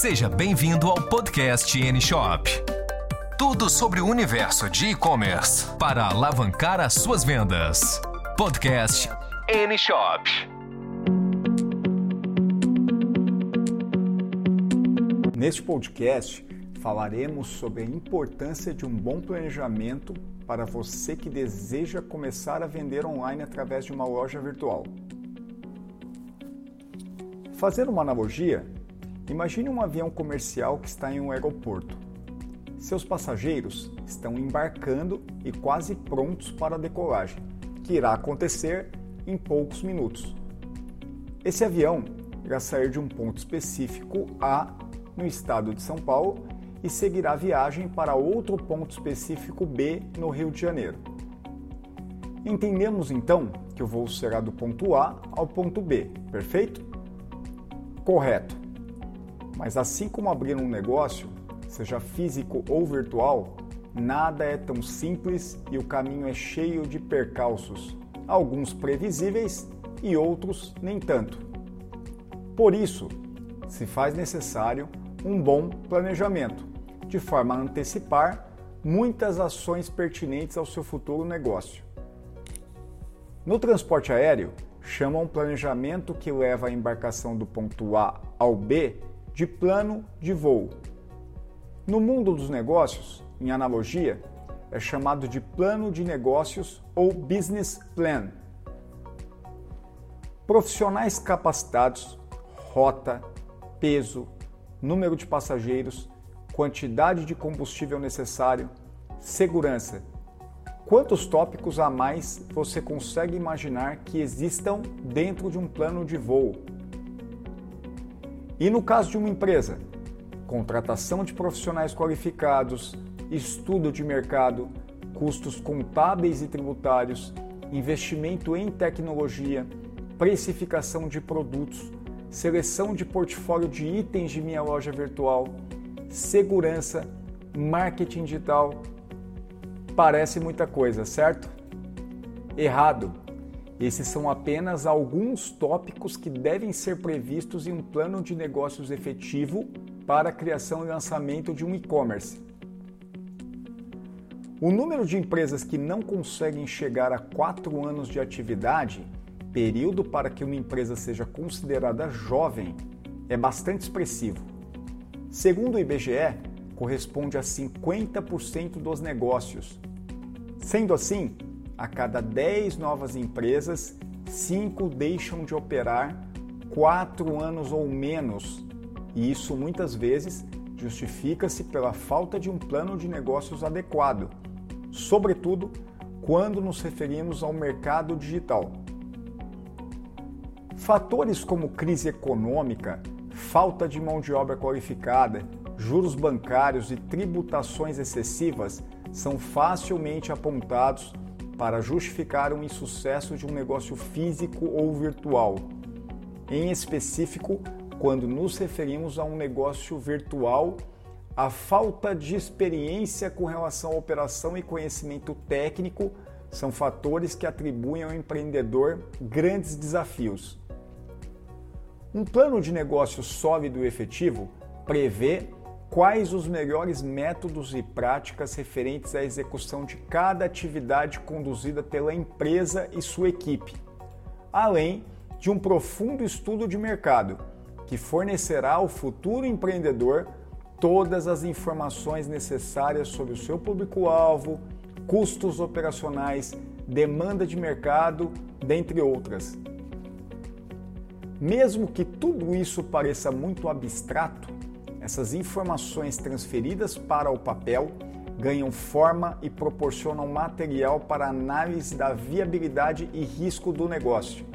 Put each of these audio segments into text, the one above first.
Seja bem-vindo ao podcast N-Shop. Tudo sobre o universo de e-commerce para alavancar as suas vendas. Podcast N-Shop. Neste podcast, falaremos sobre a importância de um bom planejamento para você que deseja começar a vender online através de uma loja virtual. Fazendo uma analogia, imagine um avião comercial que está em um aeroporto. Seus passageiros estão embarcando e quase prontos para a decolagem, que irá acontecer em poucos minutos. Esse avião irá sair de um ponto específico A no estado de São Paulo e seguirá a viagem para outro ponto específico B no Rio de Janeiro. Entendemos então que o voo será do ponto A ao ponto B, perfeito? Correto. Mas assim como abrir um negócio, seja físico ou virtual, nada é tão simples e o caminho é cheio de percalços, alguns previsíveis e outros nem tanto. Por isso, se faz necessário um bom planejamento, de forma a antecipar muitas ações pertinentes ao seu futuro negócio. No transporte aéreo, chamam planejamento que leva a embarcação do ponto A ao B de plano de voo. No mundo dos negócios, em analogia, é chamado de plano de negócios ou business plan. Profissionais capacitados, rota, peso, número de passageiros, quantidade de combustível necessário, segurança Quantos tópicos a mais você consegue imaginar que existam dentro de um plano de voo? E no caso de uma empresa, contratação de profissionais qualificados, estudo de mercado, custos contábeis e tributários, investimento em tecnologia, precificação de produtos, seleção de portfólio de itens de minha loja virtual, segurança, marketing digital, Parece muita coisa, certo? Errado. Esses são apenas alguns tópicos que devem ser previstos em um plano de negócios efetivo para a criação e lançamento de um e-commerce. O número de empresas que não conseguem chegar a quatro anos de atividade, período para que uma empresa seja considerada jovem, é bastante expressivo. Segundo o IBGE, corresponde a 50% dos negócios. Sendo assim, a cada 10 novas empresas, 5 deixam de operar 4 anos ou menos, e isso muitas vezes justifica-se pela falta de um plano de negócios adequado, sobretudo quando nos referimos ao mercado digital. Fatores como crise econômica, falta de mão de obra qualificada, juros bancários e tributações excessivas são facilmente apontados para justificar um insucesso de um negócio físico ou virtual, em específico quando nos referimos a um negócio virtual. A falta de experiência com relação à operação e conhecimento técnico são fatores que atribuem ao empreendedor grandes desafios. Um plano de negócio sólido e efetivo prevê quais os melhores métodos e práticas referentes à execução de cada atividade conduzida pela empresa e sua equipe, além de um profundo estudo de mercado que fornecerá ao futuro empreendedor todas as informações necessárias sobre o seu público-alvo, custos operacionais, demanda de mercado, dentre outras. Mesmo que tudo isso pareça muito abstrato, essas informações transferidas para o papel ganham forma e proporcionam material para análise da viabilidade e risco do negócio.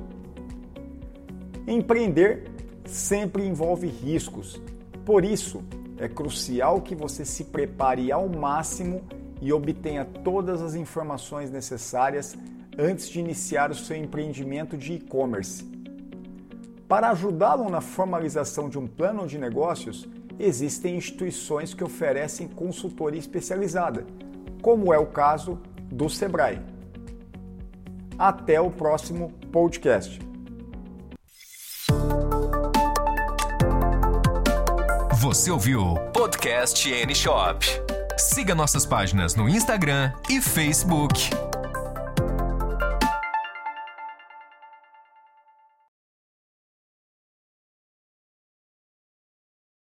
Empreender sempre envolve riscos, por isso é crucial que você se prepare ao máximo e obtenha todas as informações necessárias antes de iniciar o seu empreendimento de e-commerce. Para ajudá-lo na formalização de um plano de negócios, existem instituições que oferecem consultoria especializada, como é o caso do Sebrae. Até o próximo podcast. Você ouviu Podcast N Shop. Siga nossas páginas no Instagram e Facebook.